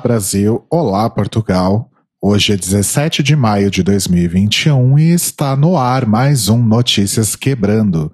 Brasil, olá Portugal. Hoje é 17 de maio de 2021 e está no ar mais um Notícias Quebrando.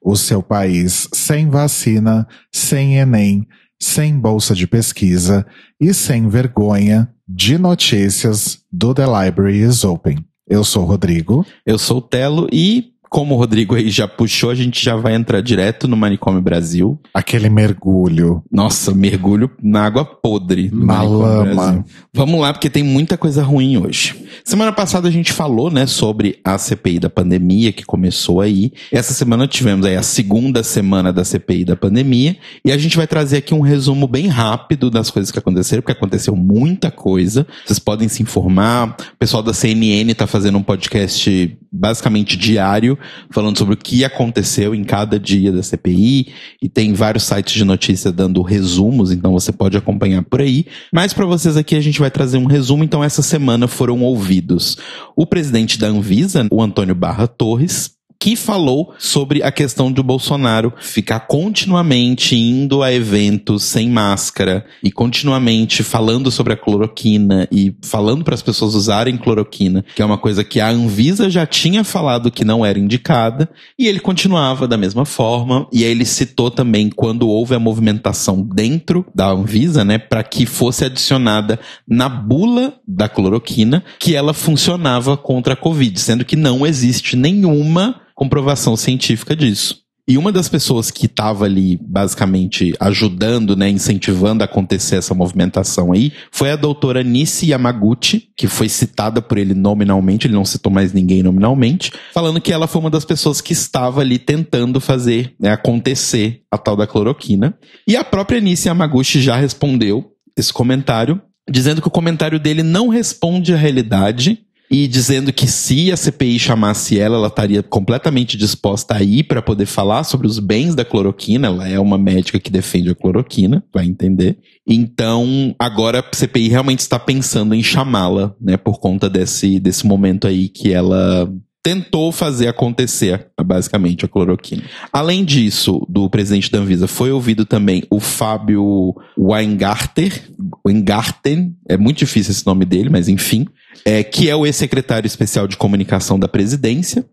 O seu país sem vacina, sem Enem, sem bolsa de pesquisa e sem vergonha de notícias do The Library is Open. Eu sou o Rodrigo. Eu sou o Telo e como o Rodrigo aí já puxou, a gente já vai entrar direto no Manicômio Brasil. Aquele mergulho. Nossa, mergulho na água podre. Na lama. Vamos lá, porque tem muita coisa ruim hoje. Semana passada a gente falou, né, sobre a CPI da pandemia que começou aí. Essa semana tivemos aí a segunda semana da CPI da pandemia e a gente vai trazer aqui um resumo bem rápido das coisas que aconteceram, porque aconteceu muita coisa. Vocês podem se informar. O pessoal da CNN tá fazendo um podcast basicamente diário falando sobre o que aconteceu em cada dia da CPI e tem vários sites de notícia dando resumos, então você pode acompanhar por aí. Mas para vocês aqui a gente vai trazer um resumo, então essa semana foram ouvidos o presidente da Anvisa, o Antônio Barra Torres, que falou sobre a questão do Bolsonaro ficar continuamente indo a eventos sem máscara e continuamente falando sobre a cloroquina e falando para as pessoas usarem cloroquina, que é uma coisa que a Anvisa já tinha falado que não era indicada, e ele continuava da mesma forma. E aí ele citou também quando houve a movimentação dentro da Anvisa, né, para que fosse adicionada na bula da cloroquina que ela funcionava contra a Covid, sendo que não existe nenhuma comprovação científica disso. E uma das pessoas que estava ali, basicamente, ajudando, né, incentivando a acontecer essa movimentação aí, foi a doutora Nishi Yamaguchi, que foi citada por ele nominalmente, ele não citou mais ninguém nominalmente, falando que ela foi uma das pessoas que estava ali tentando fazer né, acontecer a tal da cloroquina. E a própria Nishi Yamaguchi já respondeu esse comentário, dizendo que o comentário dele não responde à realidade e dizendo que se a CPI chamasse ela, ela estaria completamente disposta a ir para poder falar sobre os bens da cloroquina. Ela é uma médica que defende a cloroquina, vai entender. Então, agora a CPI realmente está pensando em chamá-la, né, por conta desse, desse momento aí que ela tentou fazer acontecer, basicamente, a cloroquina. Além disso, do presidente da Anvisa, foi ouvido também o Fábio Weingarten, Weingarten, é muito difícil esse nome dele, mas enfim, é, que é o ex-secretário especial de comunicação da presidência.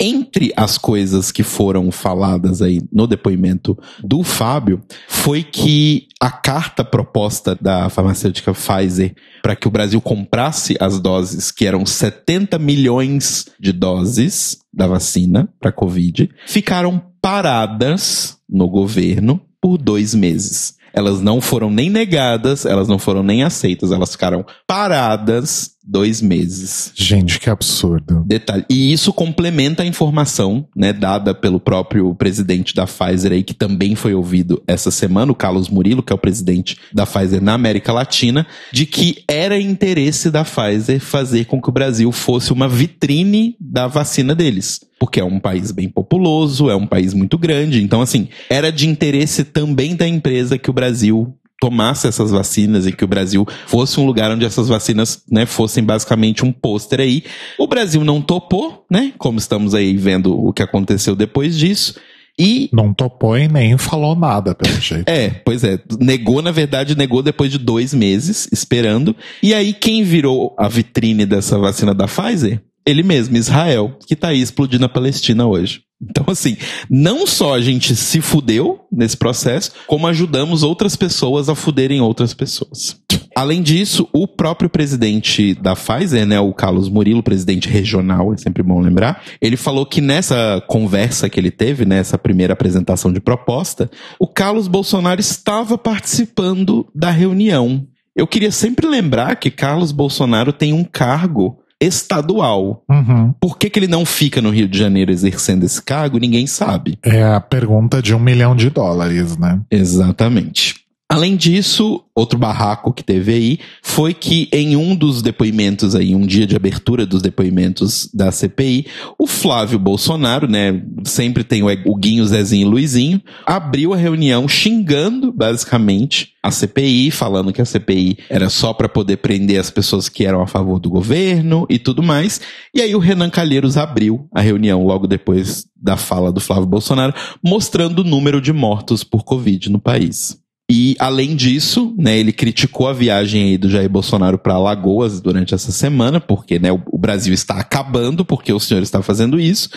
Entre as coisas que foram faladas aí no depoimento do Fábio, foi que a carta proposta da farmacêutica Pfizer para que o Brasil comprasse as doses, que eram 70 milhões de doses da vacina para Covid, ficaram paradas no governo por dois meses. Elas não foram nem negadas, elas não foram nem aceitas, elas ficaram paradas dois meses. Gente, que absurdo. Detalhe. E isso complementa a informação, né, dada pelo próprio presidente da Pfizer aí, que também foi ouvido essa semana, o Carlos Murilo, que é o presidente da Pfizer na América Latina, de que era interesse da Pfizer fazer com que o Brasil fosse uma vitrine da vacina deles. Porque é um país bem populoso, é um país muito grande. Então, assim, era de interesse também da empresa que o Brasil tomasse essas vacinas e que o Brasil fosse um lugar onde essas vacinas, né, fossem basicamente um pôster aí. O Brasil não topou, né? Como estamos aí vendo o que aconteceu depois disso. E. Não topou e nem falou nada, pelo jeito. É, pois é. Negou, na verdade, negou depois de dois meses esperando. E aí, quem virou a vitrine dessa vacina da Pfizer? Ele mesmo, Israel, que tá aí explodindo a Palestina hoje. Então, assim, não só a gente se fudeu nesse processo, como ajudamos outras pessoas a fuderem outras pessoas. Além disso, o próprio presidente da Pfizer, né, o Carlos Murilo, presidente regional, é sempre bom lembrar, ele falou que nessa conversa que ele teve, nessa primeira apresentação de proposta, o Carlos Bolsonaro estava participando da reunião. Eu queria sempre lembrar que Carlos Bolsonaro tem um cargo estadual. Uhum. Por que, que ele não fica no Rio de Janeiro exercendo esse cargo? Ninguém sabe. É a pergunta de um milhão de dólares, né? Exatamente. Além disso, outro barraco que teve aí foi que em um dos depoimentos aí, um dia de abertura dos depoimentos da CPI, o Flávio Bolsonaro, né, sempre tem o Guinho, Zezinho e Luizinho, abriu a reunião xingando basicamente a CPI, falando que a CPI era só para poder prender as pessoas que eram a favor do governo e tudo mais. E aí o Renan Calheiros abriu a reunião logo depois da fala do Flávio Bolsonaro, mostrando o número de mortos por Covid no país. E além disso, né, ele criticou a viagem aí do Jair Bolsonaro para Alagoas durante essa semana, porque né, o, o Brasil está acabando porque o senhor está fazendo isso.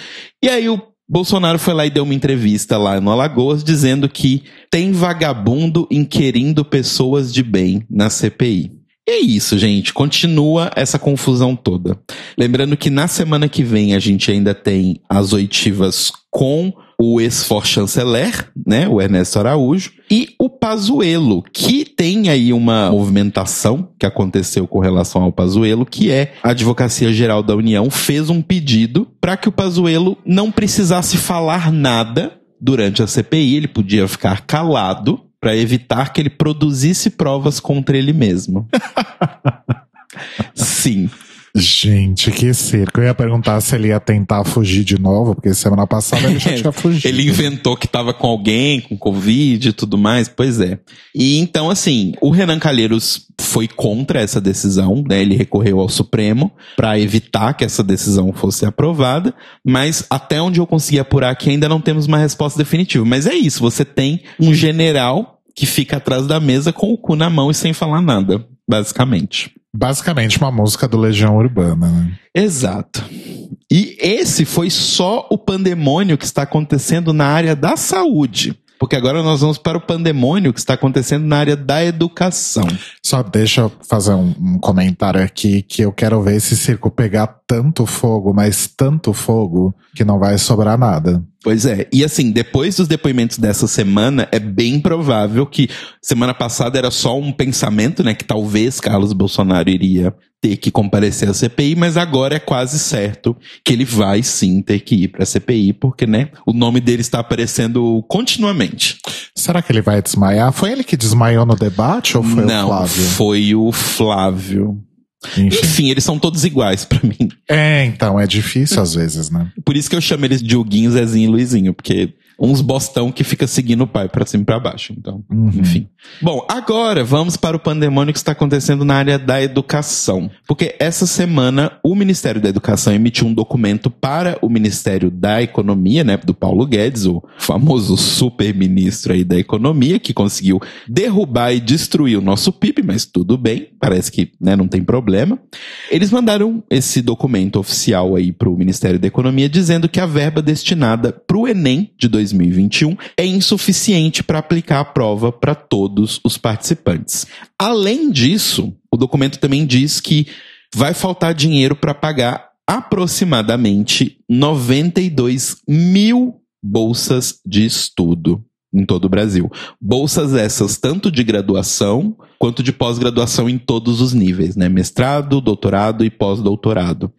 E aí o Bolsonaro foi lá e deu uma entrevista lá no Alagoas dizendo que tem vagabundo inquirindo pessoas de bem na CPI. E é isso, gente. Continua essa confusão toda. Lembrando que na semana que vem a gente ainda tem as oitivas com o ex-for-chanceler, né, o Ernesto Araújo, e o Pazuello, que tem aí uma movimentação que aconteceu com relação ao Pazuello, que é a Advocacia Geral da União fez um pedido para que o Pazuello não precisasse falar nada durante a CPI, ele podia ficar calado para evitar que ele produzisse provas contra ele mesmo. Sim. Gente, que circo. Eu ia perguntar se ele ia tentar fugir de novo, porque semana passada ele já tinha fugido. ele inventou que tava com alguém, com Covid e tudo mais. Pois é. E então, assim, o Renan Calheiros foi contra essa decisão, né? Ele recorreu ao Supremo para evitar que essa decisão fosse aprovada, mas até onde eu consegui apurar aqui ainda não temos uma resposta definitiva. Mas é isso, você tem um general que fica atrás da mesa com o cu na mão e sem falar nada, basicamente. Basicamente uma música do Legião Urbana, né? Exato. E esse foi só o pandemônio que está acontecendo na área da saúde. Porque agora nós vamos para o pandemônio que está acontecendo na área da educação. Só deixa eu fazer um, um, comentário aqui que eu quero ver esse circo pegar tanto fogo, mas tanto fogo, que não vai sobrar nada. Pois é. E assim, depois dos depoimentos dessa semana, é bem provável que semana passada era só um pensamento, né, que talvez Carlos Bolsonaro iria ter que comparecer à CPI, mas agora é quase certo que ele vai sim ter que ir para a CPI, porque, né, o nome dele está aparecendo continuamente. Será que ele vai desmaiar? Foi ele que desmaiou no debate ou foi Não, o Flávio? foi o Flávio. Enfim. Enfim, eles são todos iguais para mim. É, então, é difícil às vezes, né? Por isso que eu chamo eles de Huguinho, Zezinho e Luizinho, porque uns bostão que fica seguindo o pai para cima e pra baixo. Então, uhum. enfim. Bom, agora vamos para o pandemônio que está acontecendo na área da educação. Porque essa semana o Ministério da Educação emitiu um documento para o Ministério da Economia, né, do Paulo Guedes, o famoso super ministro aí da Economia, que conseguiu derrubar e destruir o nosso PIB, mas tudo bem, parece que, né, não tem problema. Eles mandaram esse documento oficial aí para o Ministério da Economia dizendo que a verba destinada para o Enem de 2020 2021 é insuficiente para aplicar a prova para todos os participantes. Além disso, o documento também diz que vai faltar dinheiro para pagar aproximadamente 92 mil bolsas de estudo em todo o Brasil. Bolsas essas tanto de graduação quanto de pós-graduação em todos os níveis, né? Mestrado, doutorado e pós-doutorado.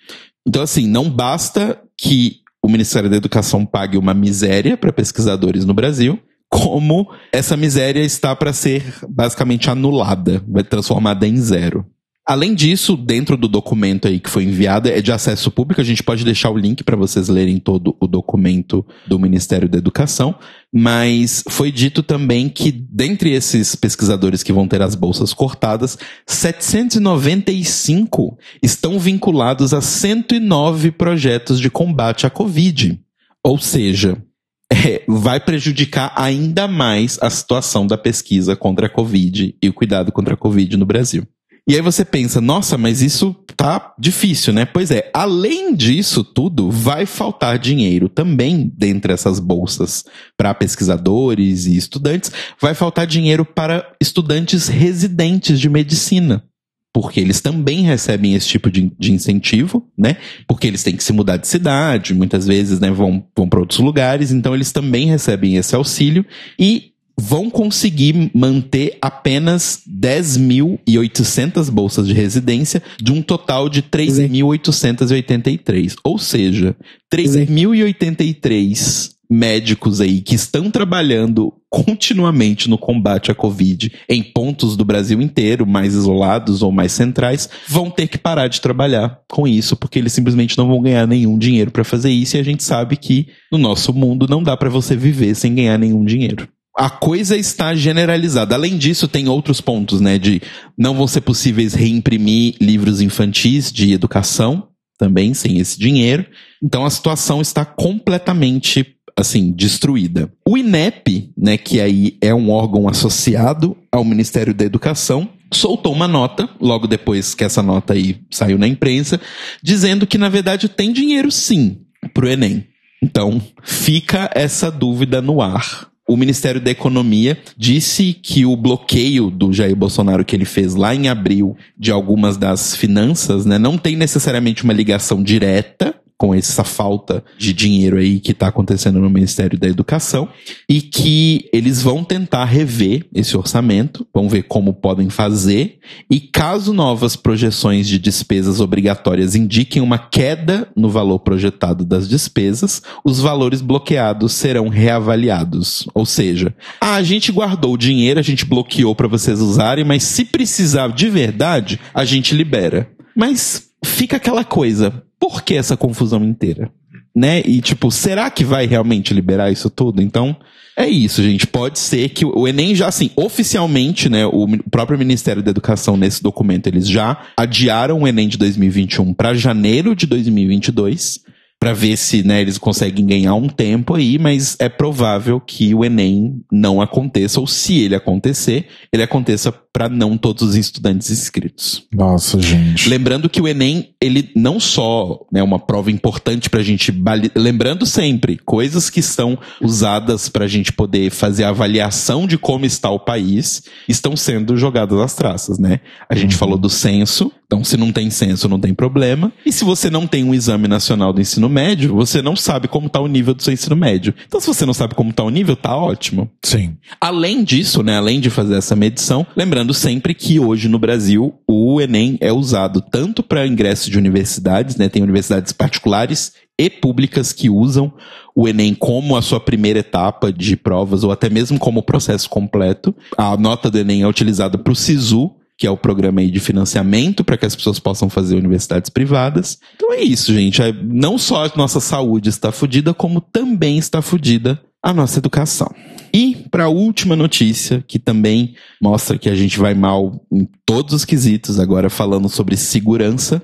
Então, assim, não basta que o Ministério da Educação pague uma miséria para pesquisadores no Brasil, como essa miséria está para ser basicamente anulada, vai transformada em zero. Além disso, dentro do documento aí que foi enviado, é de acesso público, a gente pode deixar o link para vocês lerem todo o documento do Ministério da Educação, mas foi dito também que dentre esses pesquisadores que vão ter as bolsas cortadas, 795 estão vinculados a 109 projetos de combate à Covid. Ou seja, é, vai prejudicar ainda mais a situação da pesquisa contra a Covid e o cuidado contra a Covid no Brasil. E aí você pensa, nossa, mas isso tá difícil, né? Pois é, além disso tudo, vai faltar dinheiro também dentre essas bolsas para pesquisadores e estudantes, vai faltar dinheiro para estudantes residentes de medicina porque eles também recebem esse tipo de, de, incentivo, né? Porque eles têm que se mudar de cidade, muitas vezes, né, vão, vão para outros lugares, então eles também recebem esse auxílio e vão conseguir manter apenas 10.800 bolsas de residência de um total de 3.883. Ou seja, 3.083 médicos aí que estão trabalhando continuamente no combate à Covid em pontos do Brasil inteiro, mais isolados ou mais centrais, vão ter que parar de trabalhar com isso, porque eles simplesmente não vão ganhar nenhum dinheiro para fazer isso e a gente sabe que no nosso mundo não dá para você viver sem ganhar nenhum dinheiro a coisa está generalizada. Além disso, tem outros pontos, né? De não vão ser possíveis reimprimir livros infantis de educação, também sem esse dinheiro. Então a situação está completamente assim, destruída. O INEP, né, que aí é um órgão associado ao Ministério da Educação, soltou uma nota, logo depois que essa nota aí saiu na imprensa, dizendo que na verdade tem dinheiro sim pro Enem. Então, fica essa dúvida no ar. O Ministério da Economia disse que o bloqueio do Jair Bolsonaro que ele fez lá em abril de algumas das finanças, né, não tem necessariamente uma ligação direta com essa falta de dinheiro aí que está acontecendo no Ministério da Educação e que eles vão tentar rever esse orçamento, vão ver como podem fazer e caso novas projeções de despesas obrigatórias indiquem uma queda no valor projetado das despesas, os valores bloqueados serão reavaliados. Ou seja, ah, a gente guardou o dinheiro, a gente bloqueou para vocês usarem, mas se precisar de verdade, a gente libera. Mas fica aquela coisa, por que essa confusão inteira? Né? E tipo, será que vai realmente liberar isso tudo? Então, é isso, gente. Pode ser que o Enem já, assim, oficialmente, né, o próprio Ministério da Educação, nesse documento, eles já adiaram o Enem de 2021 para janeiro de 2022 para ver se né, eles conseguem ganhar um tempo aí, mas é provável que o Enem não aconteça, ou se ele acontecer, ele aconteça para não todos os estudantes inscritos. Nossa, gente. Lembrando que o Enem, ele não só é né, uma prova importante para a gente, lembrando sempre, coisas que são usadas para a gente poder fazer a avaliação de como está o país, estão sendo jogadas às traças, né? A gente uhum. falou do censo, então se não tem censo, não tem problema. E se você não tem um exame nacional do ensino médio, você não sabe como está o nível do seu ensino médio. Então se você não sabe como está o nível, tá ótimo. Sim. Além disso, né, além de fazer essa medição, lembrando Lembrando sempre que hoje no Brasil o Enem é usado tanto para ingresso de universidades, né? Tem universidades particulares e públicas que usam o Enem como a sua primeira etapa de provas ou até mesmo como processo completo. A nota do Enem é utilizada para o SISU, que é o programa aí de financiamento para que as pessoas possam fazer universidades privadas. Então é isso, gente. É, não só a nossa saúde está fodida, como também está fodida a nossa educação. E para a última notícia, que também mostra que a gente vai mal em todos os quesitos, agora falando sobre segurança.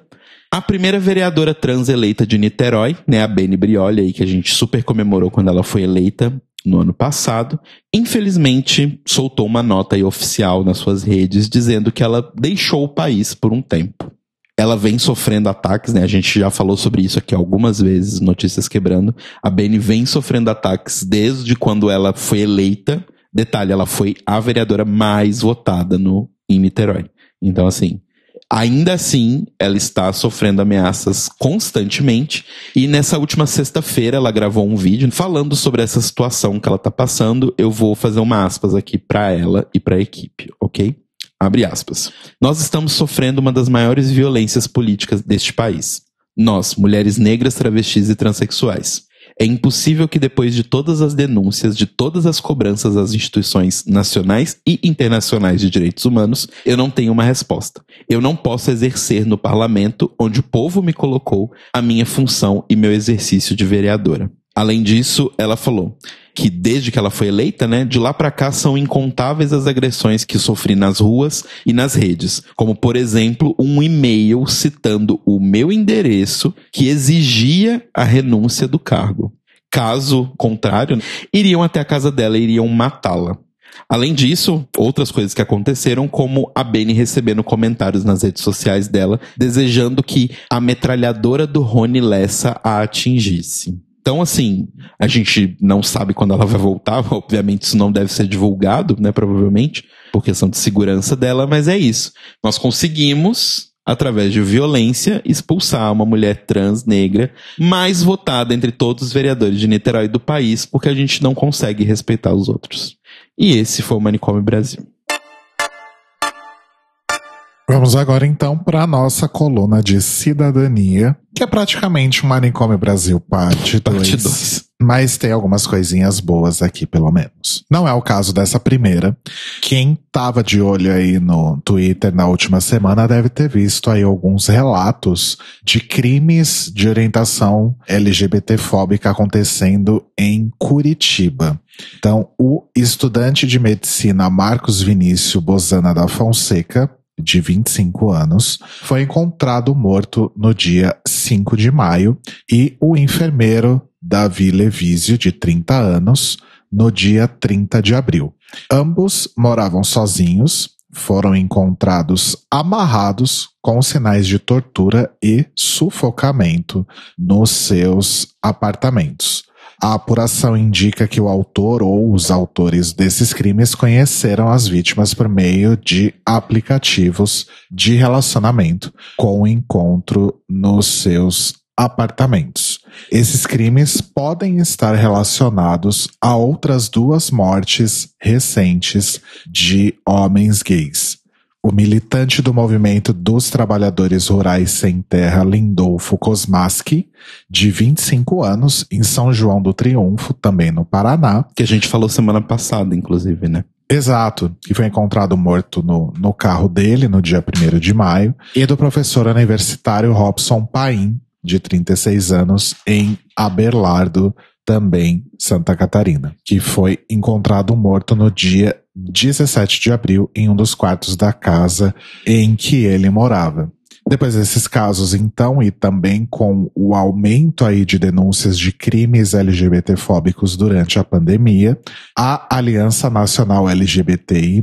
A primeira vereadora trans eleita de Niterói, né, a Beni Brioli, aí, que a gente super comemorou quando ela foi eleita no ano passado, infelizmente soltou uma nota oficial nas suas redes dizendo que ela deixou o país por um tempo ela vem sofrendo ataques, né? A gente já falou sobre isso aqui algumas vezes, notícias quebrando. A Beni vem sofrendo ataques desde quando ela foi eleita. Detalhe, ela foi a vereadora mais votada no em Niterói. Então, assim, ainda assim, ela está sofrendo ameaças constantemente. E nessa última sexta-feira, ela gravou um vídeo falando sobre essa situação que ela está passando. Eu vou fazer uma aspas aqui para ela e para a equipe, ok? Abre aspas. Nós estamos sofrendo uma das maiores violências políticas deste país. Nós, mulheres negras, travestis e transexuais. É impossível que depois de todas as denúncias, de todas as cobranças às instituições nacionais e internacionais de direitos humanos, eu não tenha uma resposta. Eu não posso exercer no parlamento, onde o povo me colocou, a minha função e meu exercício de vereadora. Além disso, ela falou: que desde que ela foi eleita, né, de lá para cá são incontáveis as agressões que sofri nas ruas e nas redes, como por exemplo, um e-mail citando o meu endereço que exigia a renúncia do cargo. Caso contrário, iriam até a casa dela e iriam matá-la. Além disso, outras coisas que aconteceram, como a Benny recebendo comentários nas redes sociais dela, desejando que a metralhadora do Rony Lessa a atingisse. Então, assim, a gente não sabe quando ela vai voltar. Obviamente, isso não deve ser divulgado, né? Provavelmente, por questão de segurança dela, mas é isso. Nós conseguimos, através de violência, expulsar uma mulher trans negra mais votada entre todos os vereadores de Niterói do país, porque a gente não consegue respeitar os outros. E esse foi o Manicômio Brasil. Vamos agora então para a nossa coluna de cidadania, que é praticamente um Manicômio Brasil parte 2. Mas tem algumas coisinhas boas aqui, pelo menos. Não é o caso dessa primeira. Quem tava de olho aí no Twitter na última semana deve ter visto aí alguns relatos de crimes de orientação LGBTfóbica acontecendo em Curitiba. Então, o estudante de medicina Marcos Vinícius Bozana da Fonseca de 25 anos, foi encontrado morto no dia 5 de maio e o enfermeiro Davi Levísio, de 30 anos, no dia 30 de abril. Ambos moravam sozinhos, foram encontrados amarrados com sinais de tortura e sufocamento nos seus apartamentos. A apuração indica que o autor ou os autores desses crimes conheceram as vítimas por meio de aplicativos de relacionamento, com encontro nos seus apartamentos. Esses crimes podem estar relacionados a outras duas mortes recentes de homens gays. O militante do movimento dos trabalhadores rurais sem terra, Lindolfo Kosmaski, de 25 anos, em São João do Triunfo, também no Paraná. Que a gente falou semana passada, inclusive, né? Exato, que foi encontrado morto no, no carro dele no dia 1 de maio, e do professor universitário Robson Paim, de 36 anos, em Abelardo, também Santa Catarina, que foi encontrado morto no dia 17 de abril em um dos quartos da casa em que ele morava. Depois desses casos, então, e também com o aumento aí de denúncias de crimes LGBTfóbicos durante a pandemia, a Aliança Nacional LGBTI+,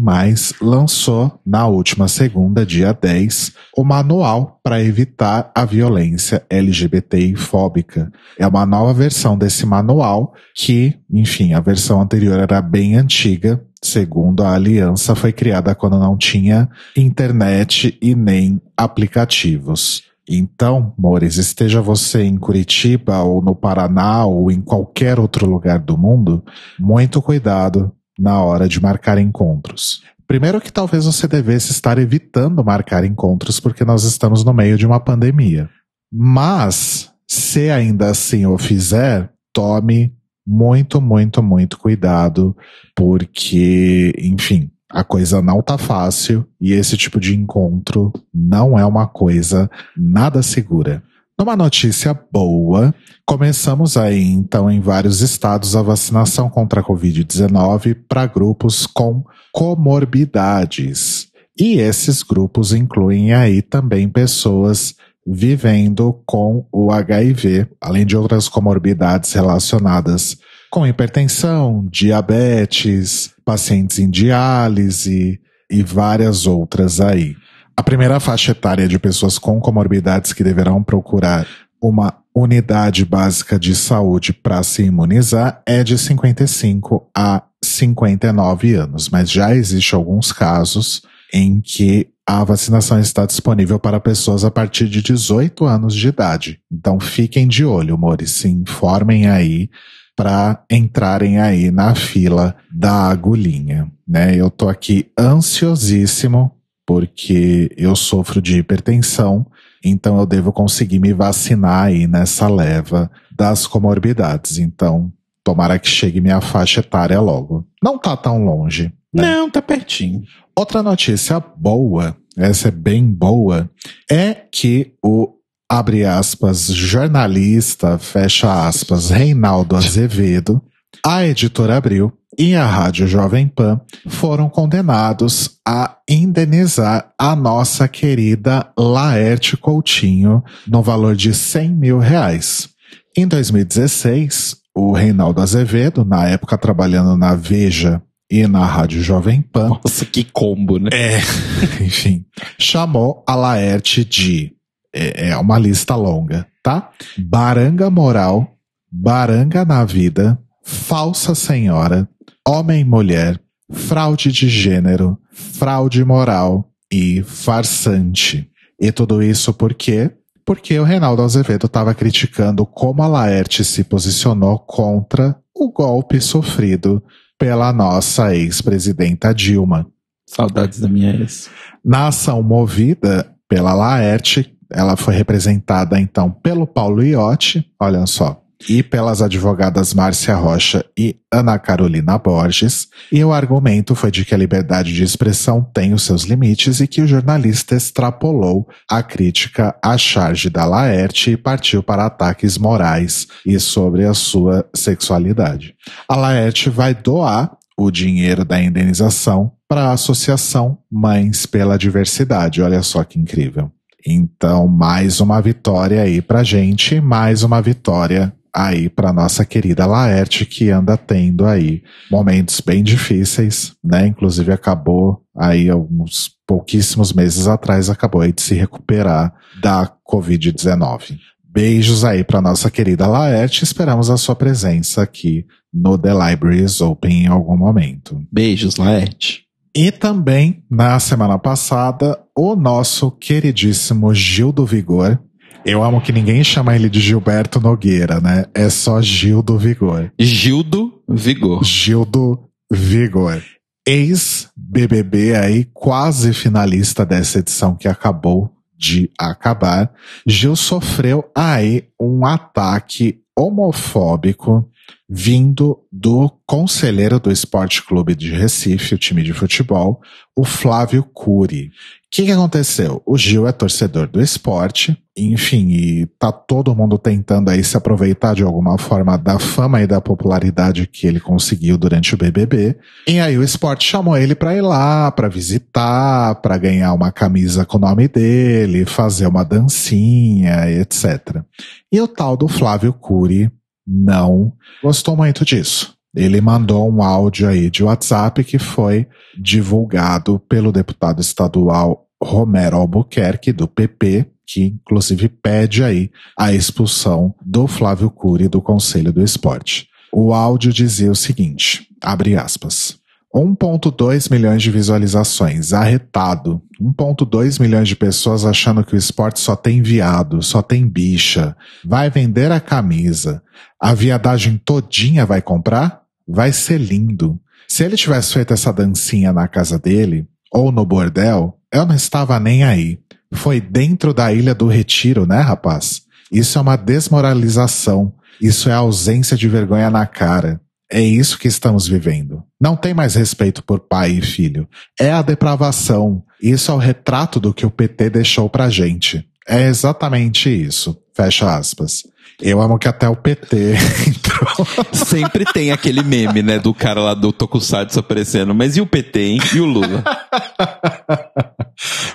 lançou na última segunda, dia 10, o Manual para Evitar a Violência LGBTI Fóbica. É uma nova versão desse manual que, enfim, a versão anterior era bem antiga, Segundo a aliança, foi criada quando não tinha internet e nem aplicativos. Então, Mores, esteja você em Curitiba ou no Paraná ou em qualquer outro lugar do mundo, muito cuidado na hora de marcar encontros. Primeiro que talvez você devesse estar evitando marcar encontros porque nós estamos no meio de uma pandemia. Mas, se ainda assim o fizer, tome muito, muito, muito cuidado, porque, enfim, a coisa não tá fácil e esse tipo de encontro não é uma coisa nada segura. Numa notícia boa, começamos aí então em vários estados a vacinação contra a Covid-19 para grupos com comorbidades. E esses grupos incluem aí também pessoas vivendo com o HIV, além de outras comorbidades relacionadas com hipertensão, diabetes, pacientes em diálise e várias outras aí. A primeira faixa etária de pessoas com comorbidades que deverão procurar uma unidade básica de saúde para se imunizar é de 55 a 59 anos, mas já existem alguns casos em que a vacinação está disponível para pessoas a partir de 18 anos de idade. Então fiquem de olho, amores, se informem aí para entrarem aí na fila da agulhinha, né? Eu tô aqui ansiosíssimo porque eu sofro de hipertensão, então eu devo conseguir me vacinar aí nessa leva das comorbidades. Então, tomara que chegue minha faixa etária logo. Não tá tão longe. Né? Não, tá pertinho. Outra notícia boa, essa é bem boa, é que o abre aspas, jornalista, fecha aspas, Reinaldo Azevedo, a editora Abril e a Rádio Jovem Pan foram condenados a indenizar a nossa querida Laerte Coutinho no valor de 100 mil reais. Em 2016, o Reinaldo Azevedo, na época trabalhando na Veja e na Rádio Jovem Pan. Nossa, que combo, né? É, enfim. Chamou a Laerte de. É, é uma lista longa, tá? Baranga moral, baranga na vida, falsa senhora, homem mulher, fraude de gênero, fraude moral e farsante. E tudo isso por quê? Porque o Reinaldo Azevedo estava criticando como a Laerte se posicionou contra o golpe sofrido pela nossa ex-presidenta Dilma. Saudades da minha ex. Na ação movida pela Laerte, ela foi representada então pelo Paulo Iotti, olha só, e pelas advogadas Márcia Rocha e Ana Carolina Borges, e o argumento foi de que a liberdade de expressão tem os seus limites e que o jornalista extrapolou a crítica à charge da Laerte e partiu para ataques morais e sobre a sua sexualidade. A Laerte vai doar o dinheiro da indenização para a Associação Mães pela Diversidade. Olha só que incrível. Então, mais uma vitória aí pra gente, mais uma vitória aí para nossa querida Laerte, que anda tendo aí momentos bem difíceis, né? Inclusive acabou aí alguns pouquíssimos meses atrás, acabou aí de se recuperar da Covid-19. Beijos aí para nossa querida Laerte, esperamos a sua presença aqui no The Libraries Open em algum momento. Beijos, Laerte. E também, na semana passada, o nosso queridíssimo Gil do Vigor. Eu amo que ninguém chama ele de Gilberto Nogueira, né? É só Gil do Vigor. Gil do Vigor. Gil do Vigor. Ex-BBB aí, quase finalista dessa edição que acabou de acabar. Gil sofreu aí um ataque homofóbico vindo do conselheiro do Esporte Clube de Recife, o time de futebol, o Flávio Cury. O que, que aconteceu? O Gil é torcedor do esporte, enfim, e tá todo mundo tentando aí se aproveitar de alguma forma da fama e da popularidade que ele conseguiu durante o BBB. E aí o esporte chamou ele para ir lá, para visitar, para ganhar uma camisa com o nome dele, fazer uma dancinha, etc. E o tal do Flávio Cury não gostou muito disso. Ele mandou um áudio aí de WhatsApp que foi divulgado pelo deputado estadual Romero Albuquerque, do PP, que inclusive pede aí a expulsão do Flávio Cury do Conselho do Esporte. O áudio dizia o seguinte, abre aspas. 1.2 milhões de visualizações, arretado. 1.2 milhões de pessoas achando que o esporte só tem viado, só tem bicha. Vai vender a camisa. A viadagem todinha vai comprar? Vai ser lindo. Se ele tivesse feito essa dancinha na casa dele, ou no bordel, eu não estava nem aí. Foi dentro da Ilha do Retiro, né, rapaz? Isso é uma desmoralização. Isso é ausência de vergonha na cara. É isso que estamos vivendo. Não tem mais respeito por pai e filho. É a depravação. Isso é o retrato do que o PT deixou pra gente. É exatamente isso. Fecha aspas. Eu amo que até o PT entrou. Sempre tem aquele meme, né, do cara lá do Tokusatsu aparecendo. Mas e o PT, hein? E o Lula?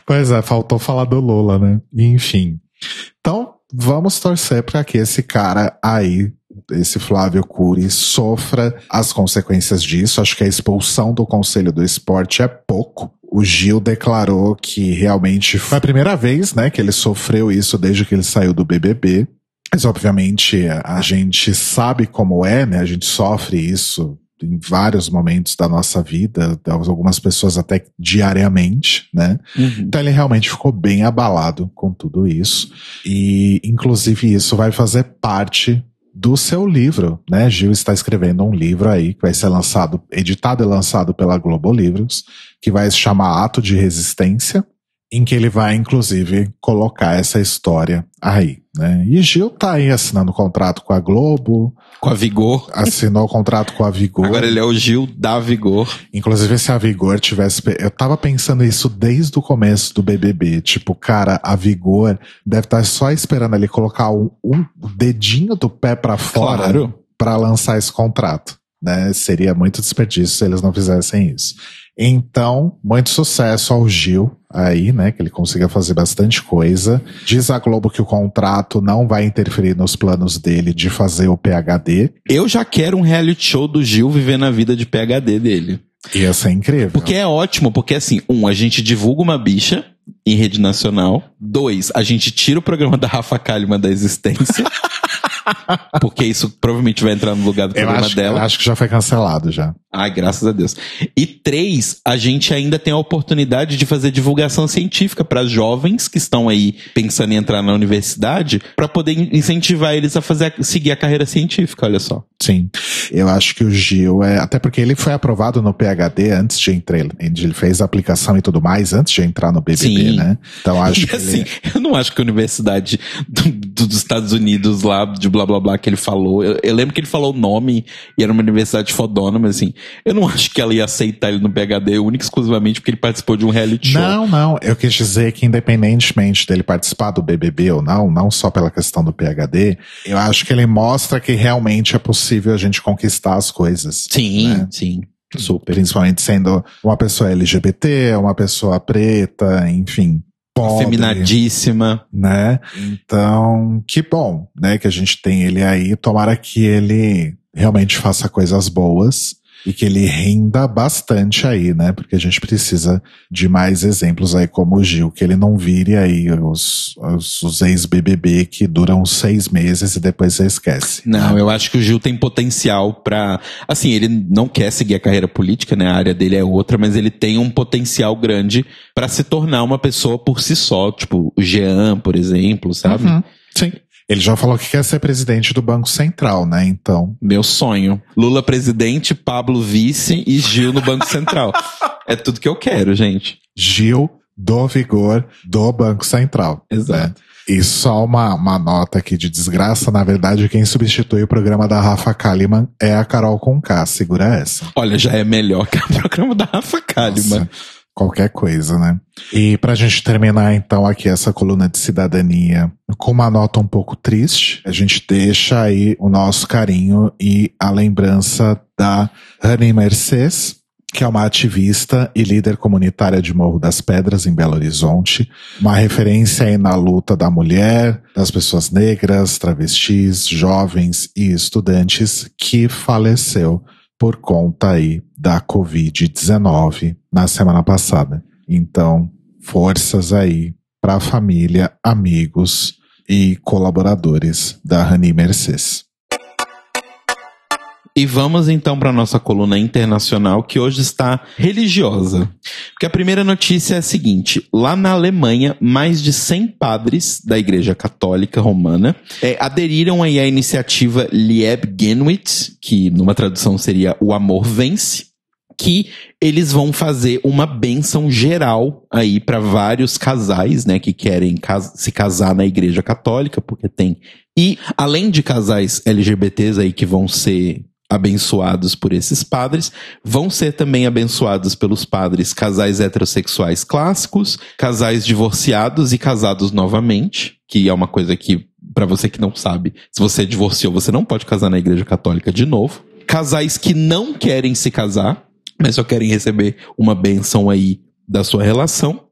pois é, faltou falar do Lula, né? Enfim. Então, vamos torcer para que esse cara aí esse Flávio Cury sofra as consequências disso. Acho que a expulsão do Conselho do Esporte é pouco. O Gil declarou que realmente foi a primeira vez, né, que ele sofreu isso desde que ele saiu do BBB. Mas obviamente a gente sabe como é, né? A gente sofre isso em vários momentos da nossa vida, algumas pessoas até diariamente, né? Uhum. Então ele realmente ficou bem abalado com tudo isso. E inclusive isso vai fazer parte do seu livro, né? Gil está escrevendo um livro aí que vai ser lançado, editado e lançado pela Globo Livros, que vai se chamar Ato de Resistência, em que ele vai, inclusive, colocar essa história aí, né? E Gil tá aí assinando contrato com a Globo. Com a Vigor. Assinou o contrato com a Vigor. Agora ele é o Gil da Vigor. Inclusive, se a Vigor tivesse. Eu tava pensando isso desde o começo do BBB. Tipo, cara, a Vigor deve estar tá só esperando ele colocar um, um dedinho do pé para fora claro. para lançar esse contrato. Né? Seria muito desperdício se eles não fizessem isso. Então, muito sucesso ao Gil aí, né? Que ele consiga fazer bastante coisa. Diz a Globo que o contrato não vai interferir nos planos dele de fazer o PHD. Eu já quero um reality show do Gil vivendo a vida de PHD dele. Ia ser incrível. Porque é ótimo, porque assim, um, a gente divulga uma bicha em rede nacional. Dois, a gente tira o programa da Rafa Kalimann da existência. Porque isso provavelmente vai entrar no lugar do programa acho, dela. Eu acho que já foi cancelado já. Ai, graças a Deus. E três, a gente ainda tem a oportunidade de fazer divulgação científica para jovens que estão aí pensando em entrar na universidade, para poder incentivar eles a fazer seguir a carreira científica, olha só. Sim. Eu acho que o Gil é, até porque ele foi aprovado no PhD antes de entrar, ele fez a aplicação e tudo mais antes de entrar no BBB, Sim. né? Então acho e que assim, ele... eu não acho que a universidade do, dos Estados Unidos lá de blá blá blá que ele falou. Eu, eu, lembro que ele falou o nome e era uma universidade fodona, mas assim, eu não acho que ela ia aceitar ele no PHD único exclusivamente porque ele participou de um reality show. Não, não. Eu quis dizer que independentemente dele participar do BBB ou não, não só pela questão do PHD, eu acho que ele mostra que realmente é possível a gente conquistar as coisas. Sim, né? sim. Super. Principalmente sendo uma pessoa LGBT, uma pessoa preta, enfim. Pobre, Feminadíssima. né? Então, que bom, né, que a gente tem ele aí. Tomara que ele realmente faça coisas boas e que ele renda bastante aí, né? Porque a gente precisa de mais exemplos aí como o Gil, que ele não vire aí os, os, os ex-BBB que duram seis meses e depois você esquece. Não, eu acho que o Gil tem potencial pra. Assim, ele não quer seguir a carreira política, né? A área dele é outra, mas ele tem um potencial grande pra se tornar uma pessoa por si só, tipo o Jean, por exemplo, sabe? Uhum. Sim. Ele já falou que quer ser presidente do Banco Central, né? Então, Meu sonho. Lula presidente, Pablo vice e Gil no Banco Central. é tudo que eu quero, gente. Gil do Vigor do Banco Central. Exato. E só uma, uma nota aqui de desgraça, na verdade, quem substitui o programa da Rafa Kalimann é a Carol Conká, segura essa. Olha, já é melhor que o programa da Rafa Kalimann. Nossa, qualquer coisa, né? E pra gente terminar então aqui essa coluna de cidadania com uma nota um pouco triste, a gente deixa aí o nosso carinho e a lembrança da Rani Mercedes, que é uma ativista e líder comunitária de Morro das Pedras, em Belo Horizonte, uma referência aí na luta da mulher, das pessoas negras, travestis, jovens e estudantes, que faleceu por conta aí da Covid-19 na semana passada. Então, forças aí para a família, amigos e colaboradores da Rani Mercedes. E vamos então para nossa coluna internacional, que hoje está religiosa. Porque a primeira notícia é a seguinte: lá na Alemanha, mais de 100 padres da Igreja Católica Romana é, aderiram aí à iniciativa Lieb Genwit, que numa tradução seria O Amor Vence. Que eles vão fazer uma benção geral aí para vários casais, né, que querem cas se casar na Igreja Católica, porque tem. E além de casais LGBTs aí que vão ser abençoados por esses padres, vão ser também abençoados pelos padres casais heterossexuais clássicos, casais divorciados e casados novamente, que é uma coisa que, para você que não sabe, se você divorciou, você não pode casar na igreja católica de novo. Casais que não querem se casar, mas só querem receber uma benção aí da sua relação.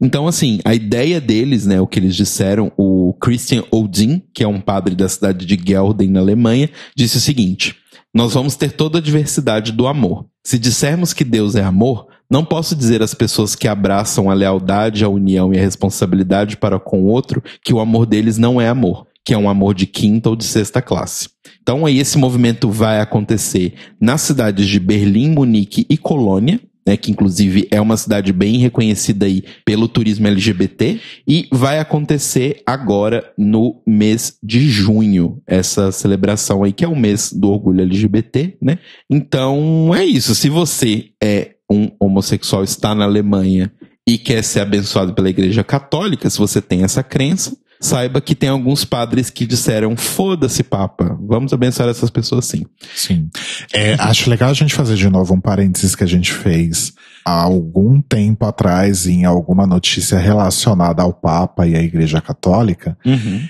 Então, assim, a ideia deles, né, o que eles disseram, o Christian Odin, que é um padre da cidade de Gelden, na Alemanha, disse o seguinte: nós vamos ter toda a diversidade do amor. Se dissermos que Deus é amor, não posso dizer às pessoas que abraçam a lealdade, a união e a responsabilidade para com o outro que o amor deles não é amor, que é um amor de quinta ou de sexta classe. Então aí esse movimento vai acontecer nas cidades de Berlim, Munique e Colônia, né, que inclusive é uma cidade bem reconhecida aí pelo turismo LGBT, e vai acontecer agora no mês de junho, essa celebração aí, que é o mês do orgulho LGBT, né? Então é isso. Se você é um homossexual, está na Alemanha e quer ser abençoado pela Igreja Católica, se você tem essa crença, saiba que tem alguns padres que disseram: foda-se, Papa, vamos abençoar essas pessoas sim. Sim. É, acho legal a gente fazer de novo um parênteses que a gente fez há algum tempo atrás em alguma notícia relacionada ao Papa e à Igreja Católica,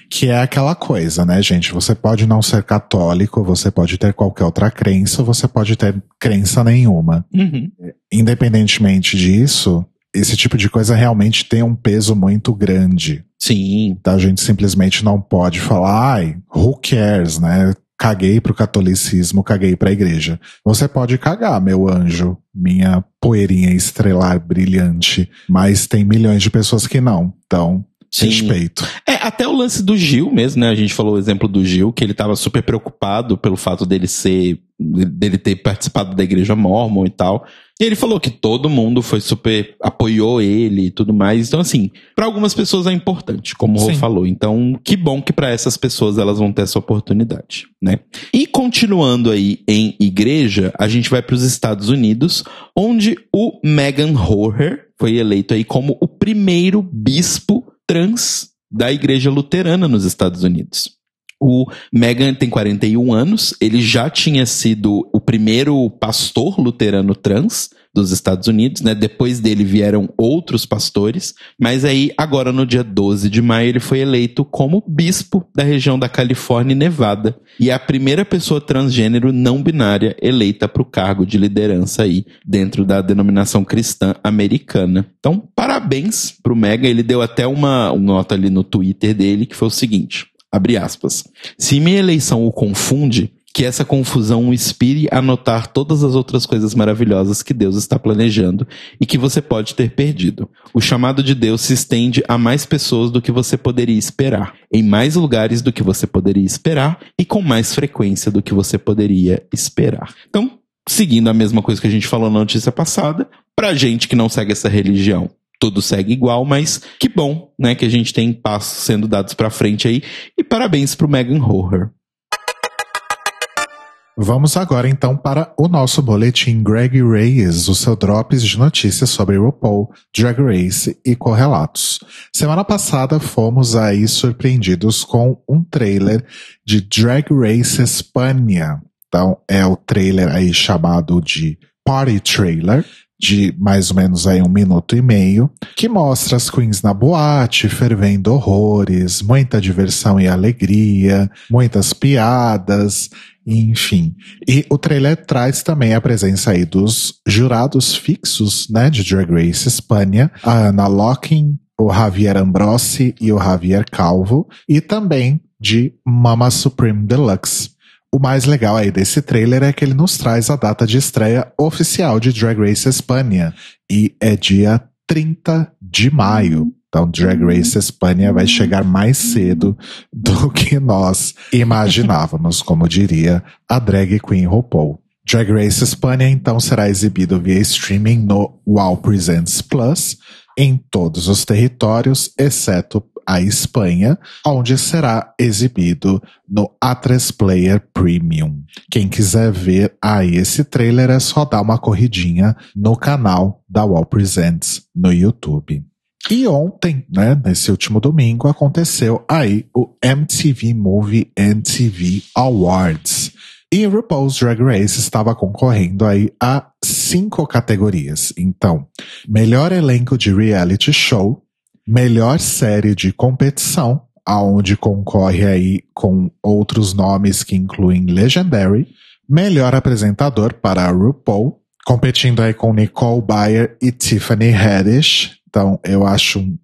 que é aquela coisa, né, gente? Você pode não ser católico, você pode ter qualquer outra crença, você pode ter crença nenhuma. Uhum. Independentemente disso, esse tipo de coisa realmente tem um peso muito grande. Sim. Então a gente simplesmente não pode falar, ai, who cares, né? Caguei pro catolicismo, caguei pra igreja. Você pode cagar, meu anjo, minha poeirinha estrelar brilhante, mas tem milhões de pessoas que não. Então, Sim. respeito. É, até o lance do Gil mesmo, né? A gente falou o exemplo do Gil, que ele tava super preocupado pelo fato dele ser. dele ter participado da igreja mormon e tal. E ele falou que todo mundo foi super. apoiou ele e tudo mais. Então, assim, para algumas pessoas é importante, como o Rô falou. Então, que bom que para essas pessoas elas vão ter essa oportunidade, né? E continuando aí em igreja, a gente vai para os Estados Unidos, onde o Megan Horher foi eleito aí como o primeiro bispo trans da igreja luterana nos Estados Unidos. O Meghan tem 41 anos, ele já tinha sido o primeiro pastor luterano trans dos Estados Unidos, né? Depois dele vieram outros pastores, mas aí agora no dia 12 de maio ele foi eleito como bispo da região da Califórnia e Nevada. E é a primeira pessoa transgênero não binária eleita para o cargo de liderança aí dentro da denominação cristã americana. Então, parabéns pro Mega, ele deu até uma, uma nota ali no Twitter dele que foi o seguinte: abre aspas. Se minha eleição o confunde, que essa confusão o inspire a notar todas as outras coisas maravilhosas que Deus está planejando e que você pode ter perdido. O chamado de Deus se estende a mais pessoas do que você poderia esperar, em mais lugares do que você poderia esperar e com mais frequência do que você poderia esperar. Então, seguindo a mesma coisa que a gente falou na notícia passada, pra gente que não segue essa religião, tudo segue igual, mas que bom, né, que a gente tem passos sendo dados para frente aí. E parabéns pro Megan Horror. Vamos agora então para o nosso boletim Greg Reyes, o seu drops de notícias sobre RuPaul, Drag Race e correlatos. Semana passada fomos aí surpreendidos com um trailer de Drag Race Espanha. Então é o trailer aí chamado de Party Trailer, de mais ou menos aí um minuto e meio, que mostra as queens na boate, fervendo horrores, muita diversão e alegria, muitas piadas, enfim. E o trailer traz também a presença aí dos jurados fixos, né, de Drag Race Espanha, a Ana Locking, o Javier Ambrosi e o Javier Calvo, e também de Mama Supreme Deluxe. O mais legal aí desse trailer é que ele nos traz a data de estreia oficial de Drag Race Espanha, e é dia 30 de maio. Então, Drag uhum. Race Espanha vai chegar mais cedo do que nós imaginávamos, como diria a drag queen RuPaul. Drag Race Espanha então será exibido via streaming no Wow Presents Plus em todos os territórios, exceto a Espanha, onde será exibido no A3 Player Premium. Quem quiser ver aí esse trailer é só dar uma corridinha no canal da Wow Presents no YouTube. E ontem, né, nesse último domingo, aconteceu aí o MTV Movie MTV Awards. E RuPaul's Drag Race estava concorrendo aí a cinco categorias. Então, melhor elenco de reality show, melhor série de competição, aonde concorre aí com outros nomes que incluem Legendary, melhor apresentador para RuPaul, competindo aí com Nicole Byer e Tiffany Haddish, então, eu acho um,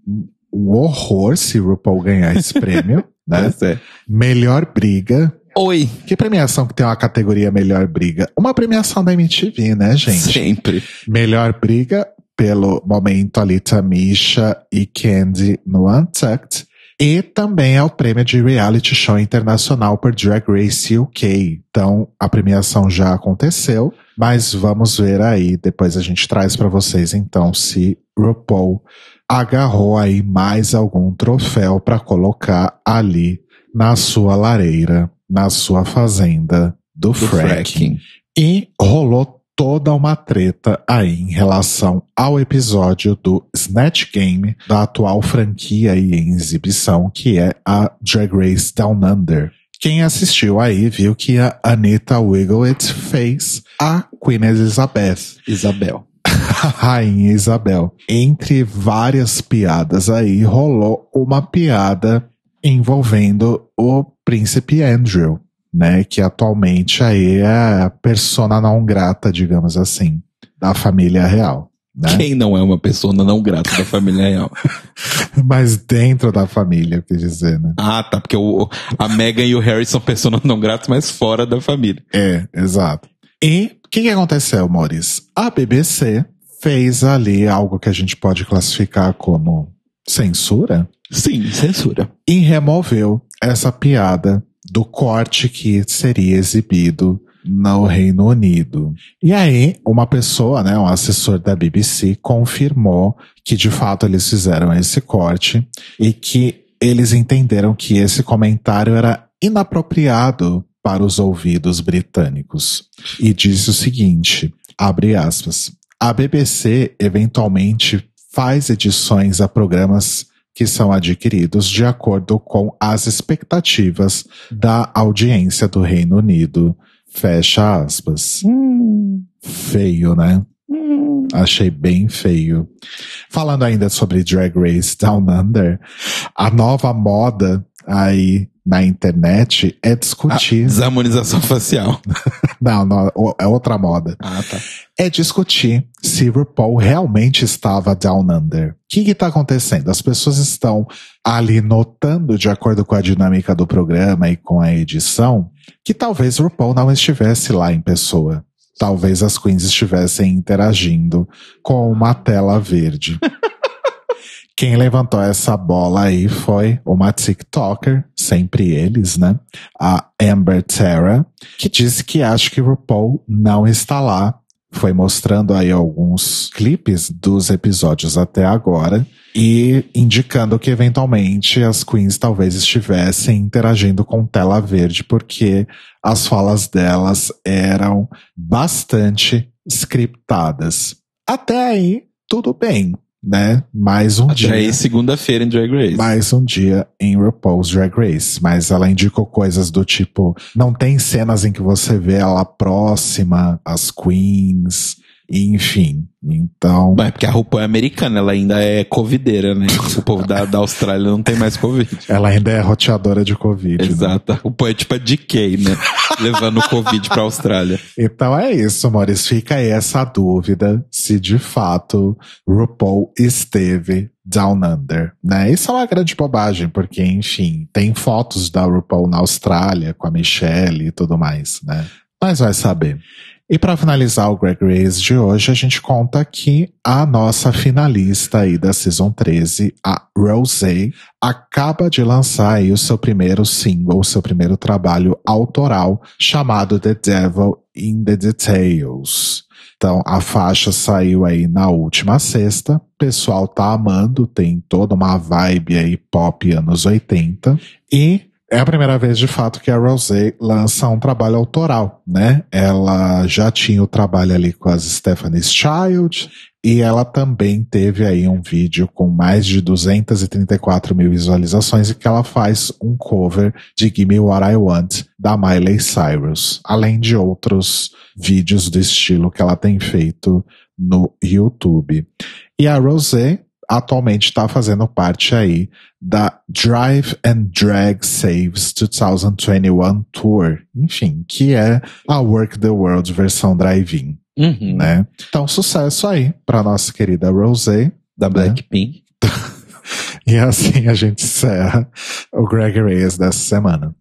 um horror se RuPaul ganhar esse prêmio, né? É. Melhor briga. Oi. Que premiação que tem uma categoria Melhor Briga? Uma premiação da MTV, né, gente? Sempre. Melhor Briga, pelo momento ali, Tamisha e Candy no Untucked. E também é o prêmio de reality show internacional por Drag Race UK. Então, a premiação já aconteceu, mas vamos ver aí. Depois a gente traz para vocês, então, se RuPaul agarrou aí mais algum troféu para colocar ali na sua lareira, na sua fazenda do, do fracking. fracking. E rolou toda uma treta aí em relação ao episódio do Snatch Game da atual franquia aí em exibição, que é a Drag Race Down Under. Quem assistiu aí viu que a Anita Wigglett fez a Queen Elizabeth. Isabel. Rainha Isabel. Entre várias piadas aí, rolou uma piada envolvendo o príncipe Andrew, né? Que atualmente aí é a persona não grata, digamos assim, da família real. Né? Quem não é uma pessoa não grata da família real? Mas dentro da família, eu quis dizer, né? Ah, tá. Porque o, a Meghan e o Harry são pessoas não gratas, mas fora da família. É, exato. E o que, que aconteceu, Maurício? A BBC fez ali algo que a gente pode classificar como censura. Sim, censura. E removeu essa piada do corte que seria exibido no Reino Unido. E aí, uma pessoa, né, um assessor da BBC, confirmou que de fato eles fizeram esse corte e que eles entenderam que esse comentário era inapropriado para os ouvidos britânicos. E disse o seguinte, abre aspas, a BBC eventualmente faz edições a programas que são adquiridos de acordo com as expectativas da audiência do Reino Unido. Fecha aspas. Hum. Feio, né? Hum. Achei bem feio. Falando ainda sobre Drag Race Down Under, a nova moda aí na internet é discutir. Desarmonização facial. Não, não, é outra moda. Ah, tá. É discutir se RuPaul realmente estava Down Under. O que está acontecendo? As pessoas estão ali notando, de acordo com a dinâmica do programa e com a edição, que talvez RuPaul não estivesse lá em pessoa. Talvez as queens estivessem interagindo com uma tela verde. Quem levantou essa bola aí foi uma TikToker, sempre eles, né? A Amber Terra, que disse que acha que RuPaul não está lá. Foi mostrando aí alguns clipes dos episódios até agora e indicando que eventualmente as queens talvez estivessem interagindo com tela verde porque as falas delas eram bastante scriptadas. Até aí, tudo bem, né? Mais um dia. Até aí, segunda-feira em Drag Race. Mais um dia em RuPaul's Drag Race. Mas ela indicou coisas do tipo: não tem cenas em que você vê ela próxima às queens, enfim. Então. Mas é porque a RuPaul é americana, ela ainda é covideira, né? O povo da, da Austrália não tem mais Covid. Ela ainda é roteadora de Covid. né? Exato. O RuPaul é tipo a DK, né? Levando o Covid pra Austrália. Então é isso, Maurício. Fica aí essa dúvida se de fato RuPaul esteve Down Under, né? Isso é uma grande bobagem, porque, enfim, tem fotos da RuPaul na Austrália com a Michelle e tudo mais, né? Mas vai saber. E para finalizar o Greg Race de hoje, a gente conta que a nossa finalista aí da Season 13, a Rosé, acaba de lançar aí o seu primeiro single, o seu primeiro trabalho autoral, chamado The Devil in the Details. Então, a faixa saiu aí na última sexta. O pessoal tá amando, tem toda uma vibe aí pop anos 80. E é a primeira vez, de fato, que a Rosé lança um trabalho autoral, né? Ela já tinha o trabalho ali com as Stephanie's Child, e ela também teve aí um vídeo com mais de 234 mil visualizações e que ela faz um cover de Gimme What I Want, da Miley Cyrus, além de outros vídeos do estilo que ela tem feito no YouTube. E a Rosé atualmente está fazendo parte aí da Drive and Drag Saves 2021 Tour, enfim, que é a Work the World versão drive-in, Uhum. né? Então, sucesso aí para nossa querida Rosé. Da Blackpink. E assim a gente encerra o Greg Reyes dessa semana.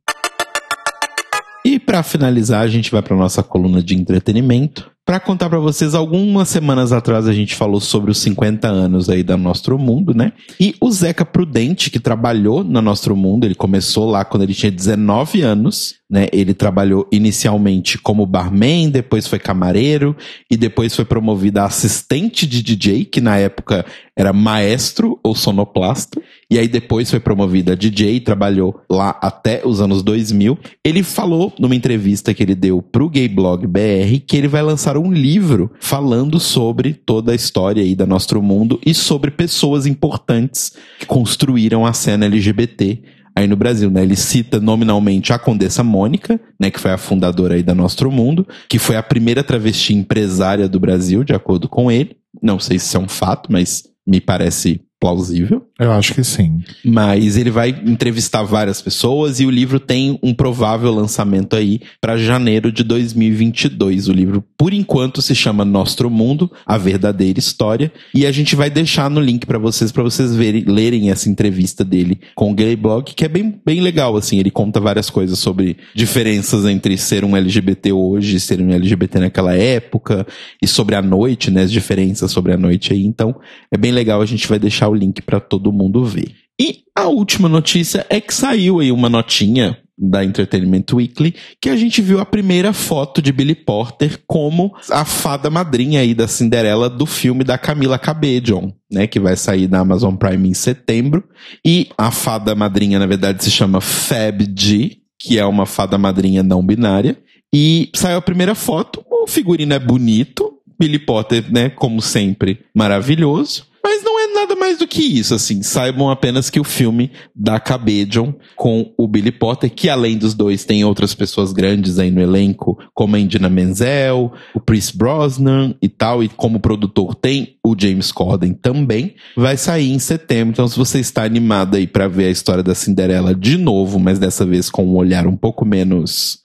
E pra finalizar, a gente vai pra nossa coluna de entretenimento. Pra contar pra vocês, algumas semanas atrás a gente falou sobre os 50 anos aí da Nostro Mundo, né? E o Zeca Prudente, que trabalhou na Nostro Mundo, ele começou lá quando ele tinha 19 anos, né? Ele trabalhou inicialmente como barman, depois foi camareiro e depois foi promovido a assistente de DJ, que na época era maestro ou sonoplasta. E aí depois foi promovido a DJ, trabalhou lá até os anos 2000. Ele falou numa entrevista que ele deu pro Gay Blog BR que ele vai lançar um livro falando sobre toda a história aí da Nostro Mundo e sobre pessoas importantes que construíram a cena LGBT aí no Brasil, né? Ele cita nominalmente a Condessa Mônica, né, que foi a fundadora aí da Nostro Mundo, que foi a primeira travesti empresária do Brasil, de acordo com ele. Não sei se é um fato, mas me parece plausível. Eu acho que sim. Mas ele vai entrevistar várias pessoas e o livro tem um provável lançamento aí para janeiro de 2022. O livro, por enquanto, se chama Nostro Mundo, a verdadeira história, e a gente vai deixar no link para vocês para vocês verem, lerem essa entrevista dele com o Gay Blog, que é bem, bem legal assim. Ele conta várias coisas sobre diferenças entre ser um LGBT hoje e ser um LGBT naquela época e sobre a noite, né, as diferenças sobre a noite aí. Então, é bem legal, a gente vai deixar o link para todo mundo ver. E a última notícia é que saiu aí uma notinha da Entertainment Weekly que a gente viu a primeira foto de Billy Porter como a fada madrinha aí da Cinderela do filme da Camila Cabello, né, que vai sair na Amazon Prime em setembro. E a fada madrinha, na verdade, se chama Fab G, que é uma fada madrinha não binária. E saiu a primeira foto, o figurino é bonito, Billy Potter, né, como sempre, maravilhoso. Mas não é nada mais do que isso, assim. Saibam apenas que o filme da Cabedion com o Billy Potter, que além dos dois tem outras pessoas grandes aí no elenco, como a Indina Menzel, o Chris Brosnan e tal, e como produtor tem o James Corden também, vai sair em setembro. Então, se você está animado aí para ver a história da Cinderela de novo, mas dessa vez com um olhar um pouco menos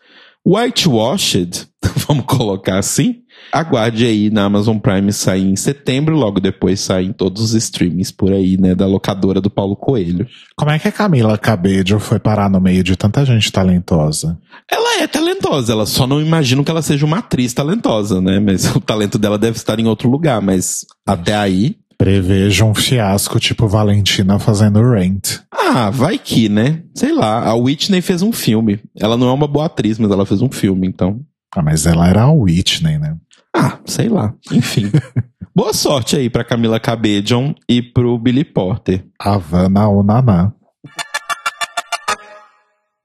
whitewashed, vamos colocar assim, aguarde aí na Amazon Prime sair em setembro, logo depois sai em todos os streamings por aí, né, da locadora do Paulo Coelho. Como é que a Camila Cabello foi parar no meio de tanta gente talentosa? Ela é talentosa, ela só não imagino que ela seja uma atriz talentosa, né, mas o talento dela deve estar em outro lugar, mas até aí Prevejo um fiasco tipo Valentina fazendo Rent. Ah, vai que, né? Sei lá, a Whitney fez um filme. Ela não é uma boa atriz, mas ela fez um filme, então. Ah, mas ela era a Whitney, né? Ah, sei lá. Enfim. boa sorte aí pra Camila Cabedion e pro Billy Porter. Havana Onaná.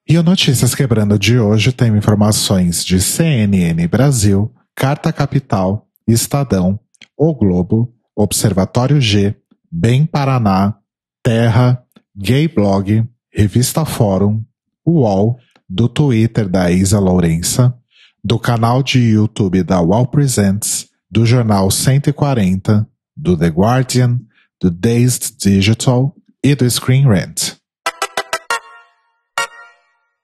E o Notícias Quebrando de hoje tem informações de CNN Brasil, Carta Capital, Estadão, O Globo, Observatório G, Bem Paraná, Terra, Gay Blog, Revista Fórum, UOL, do Twitter da Isa Lourença, do canal de YouTube da UOL Presents, do jornal 140, do The Guardian, do Dazed Digital e do Screen Rant.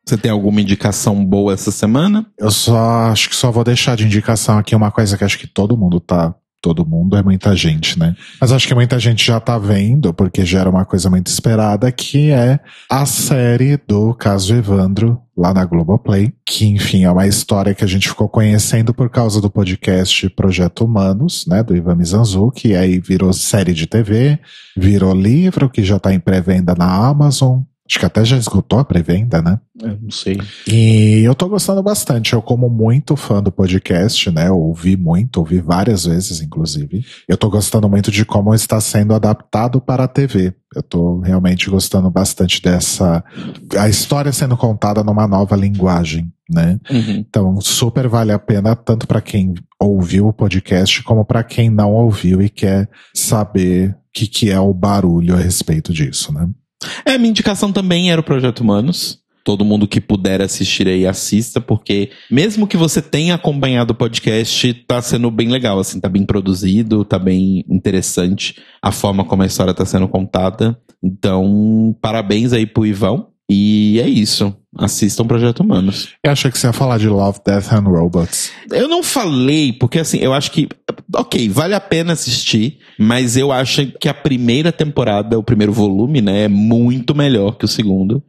Você tem alguma indicação boa essa semana? Eu só acho que só vou deixar de indicação aqui uma coisa que acho que todo mundo tá todo mundo é muita gente, né? Mas acho que muita gente já tá vendo, porque já era uma coisa muito esperada, que é a série do caso Evandro, lá na Globoplay, que enfim é uma história que a gente ficou conhecendo por causa do podcast Projeto Humanos, né, do Ivan Mizanzuki, aí virou série de TV, virou livro, que já tá em pré-venda na Amazon, Acho que até já esgotou a pré-venda, né? Eu não sei. E eu tô gostando bastante. Eu, como muito fã do podcast, né? Eu ouvi muito, ouvi várias vezes, inclusive. Eu tô gostando muito de como está sendo adaptado para a TV. Eu tô realmente gostando bastante dessa. A história sendo contada numa nova linguagem, né? Uhum. Então, super vale a pena, tanto para quem ouviu o podcast, como para quem não ouviu e quer saber o que, que é o barulho a respeito disso, né? É, minha indicação também era o Projeto Humanos. Todo mundo que puder assistir aí, assista, porque mesmo que você tenha acompanhado o podcast, tá sendo bem legal, assim, tá bem produzido, tá bem interessante a forma como a história tá sendo contada. Então, parabéns aí pro Ivão. E é isso. Assistam Projeto Humanos. Eu achei que você ia falar de Love, Death and Robots. Eu não falei, porque assim, eu acho que. Ok, vale a pena assistir, mas eu acho que a primeira temporada, o primeiro volume, né, é muito melhor que o segundo.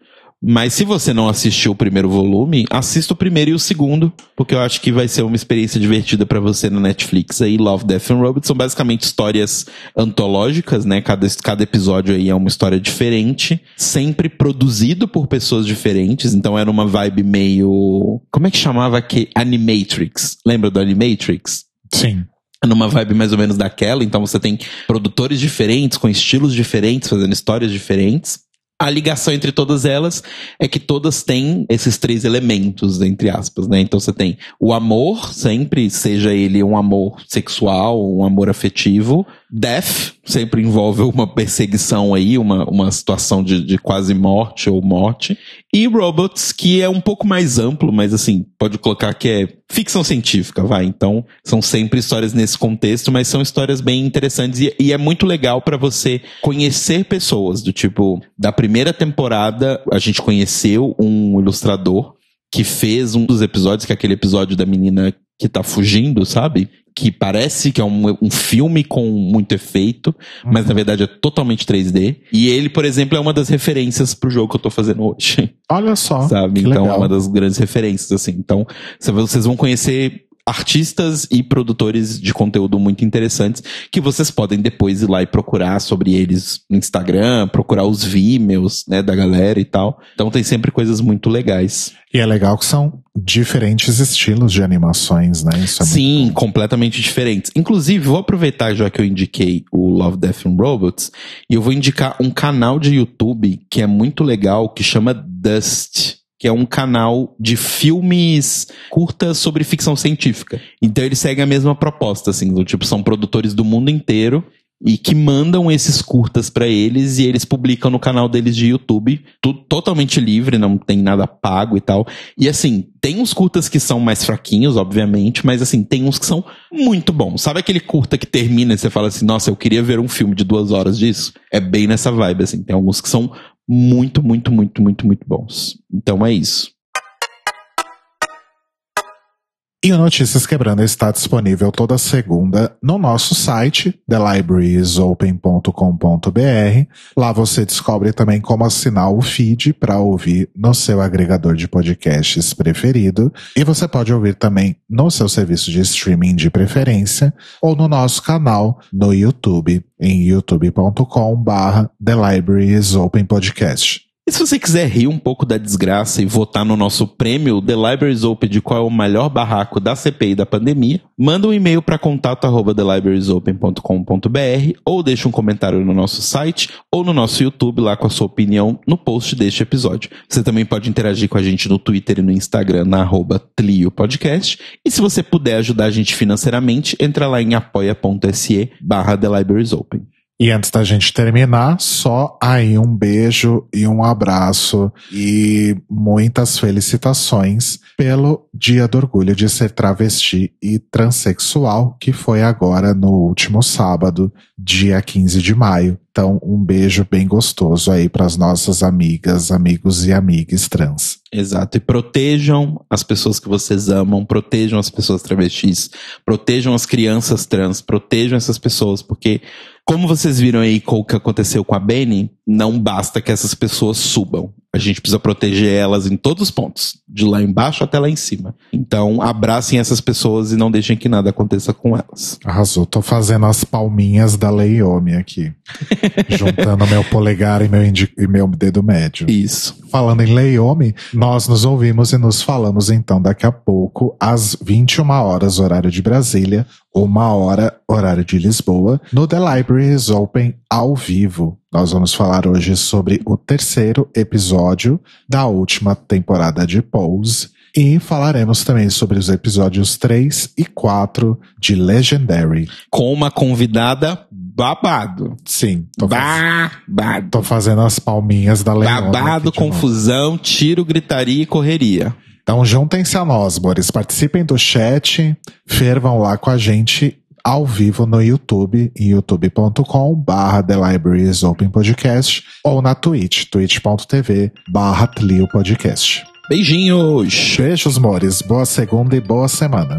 Mas se você não assistiu o primeiro volume, assista o primeiro e o segundo, porque eu acho que vai ser uma experiência divertida para você na Netflix aí. Love, Death and Robots são basicamente histórias antológicas, né? Cada, cada episódio aí é uma história diferente, sempre produzido por pessoas diferentes, então era uma vibe meio. Como é que chamava aqui? Animatrix. Lembra do Animatrix? Sim numa vibe mais ou menos daquela, então você tem produtores diferentes, com estilos diferentes, fazendo histórias diferentes. A ligação entre todas elas é que todas têm esses três elementos, entre aspas, né? Então você tem o amor, sempre, seja ele um amor sexual, um amor afetivo. Death, sempre envolve uma perseguição aí, uma, uma situação de, de quase morte ou morte. E Robots, que é um pouco mais amplo, mas assim, pode colocar que é ficção científica, vai. Então, são sempre histórias nesse contexto, mas são histórias bem interessantes e, e é muito legal para você conhecer pessoas, do tipo, da primeira temporada a gente conheceu um ilustrador que fez um dos episódios, que é aquele episódio da menina que tá fugindo, sabe? Que parece que é um, um filme com muito efeito, mas na verdade é totalmente 3D. E ele, por exemplo, é uma das referências pro jogo que eu tô fazendo hoje. Olha só. Sabe? Então legal. é uma das grandes referências, assim. Então, vocês vão conhecer artistas e produtores de conteúdo muito interessantes que vocês podem depois ir lá e procurar sobre eles no Instagram, procurar os Vimeos, né, da galera e tal. Então tem sempre coisas muito legais. E é legal que são diferentes estilos de animações, né? Isso é Sim, completamente diferentes. Inclusive, vou aproveitar já que eu indiquei o Love, Death and Robots e eu vou indicar um canal de YouTube que é muito legal, que chama Dust que é um canal de filmes curtas sobre ficção científica. Então eles seguem a mesma proposta, assim, do tipo, são produtores do mundo inteiro e que mandam esses curtas pra eles e eles publicam no canal deles de YouTube, tudo totalmente livre, não tem nada pago e tal. E assim, tem uns curtas que são mais fraquinhos, obviamente, mas assim, tem uns que são muito bons. Sabe aquele curta que termina e você fala assim, nossa, eu queria ver um filme de duas horas disso? É bem nessa vibe, assim. Tem alguns que são muito, muito, muito, muito, muito bons. Então é isso. E o Notícias Quebrando está disponível toda segunda no nosso site, thelibrariesopen.com.br. Lá você descobre também como assinar o feed para ouvir no seu agregador de podcasts preferido. E você pode ouvir também no seu serviço de streaming de preferência ou no nosso canal no YouTube, em youtube.com/barra The Open Podcast. E se você quiser rir um pouco da desgraça e votar no nosso prêmio The Libraries Open de qual é o melhor barraco da CPI da pandemia, manda um e-mail para contato@thelibrariesopen.com.br ou deixa um comentário no nosso site ou no nosso YouTube lá com a sua opinião no post deste episódio. Você também pode interagir com a gente no Twitter e no Instagram na arroba Tlio Podcast. E se você puder ajudar a gente financeiramente, entra lá em apoia.se barra The Libraries Open. E antes da gente terminar, só aí um beijo e um abraço e muitas felicitações pelo Dia do Orgulho de Ser Travesti e Transsexual, que foi agora no último sábado, dia 15 de maio. Então, um beijo bem gostoso aí para as nossas amigas, amigos e amigas trans. Exato. E protejam as pessoas que vocês amam, protejam as pessoas travestis, protejam as crianças trans, protejam essas pessoas, porque como vocês viram aí com o que aconteceu com a Benny, não basta que essas pessoas subam. A gente precisa proteger elas em todos os pontos, de lá embaixo até lá em cima. Então, abracem essas pessoas e não deixem que nada aconteça com elas. Arrasou. Tô fazendo as palminhas da Leiomi aqui. juntando meu polegar e meu, e meu dedo médio. Isso. Falando em Leiomi, nós nos ouvimos e nos falamos então daqui a pouco, às 21 horas, horário de Brasília, uma hora, horário de Lisboa, no The Libraries Open ao vivo. Nós vamos falar hoje sobre o terceiro episódio da última temporada de Pose e falaremos também sobre os episódios 3 e 4 de Legendary. Com uma convidada babado. Sim. Tô babado. Tô fazendo as palminhas da Leona. Babado, confusão, novo. tiro, gritaria e correria. Então juntem-se a nós, Boris. Participem do chat, fervam lá com a gente ao vivo no YouTube, em youtube.com barra The Libraries Open Podcast, ou na Twitch, twitch.tv barra Tlio Podcast. Beijinhos! Beijos, Mores. Boa segunda e boa semana.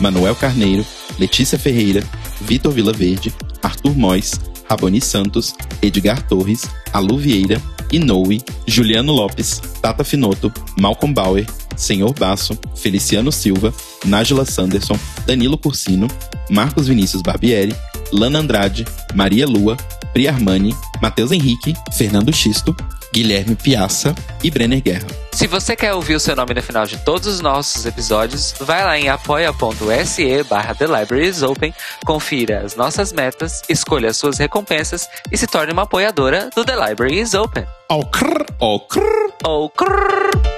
Manuel Carneiro, Letícia Ferreira, Vitor Vilaverde, Arthur Mois, Raboni Santos, Edgar Torres, Alu Vieira, Inoue, Juliano Lopes, Tata Finoto, Malcolm Bauer, Senhor Basso, Feliciano Silva, Nájila Sanderson, Danilo Cursino, Marcos Vinícius Barbieri, Lana Andrade, Maria Lua, Pri Armani, Matheus Henrique, Fernando Xisto, Guilherme Piaça e Brenner Guerra. Se você quer ouvir o seu nome no final de todos os nossos episódios, vai lá em apoia.se barra The Libraries Open, confira as nossas metas, escolha as suas recompensas e se torne uma apoiadora do The Libraries Open. Oh, crrr, oh, crrr. Oh, crrr.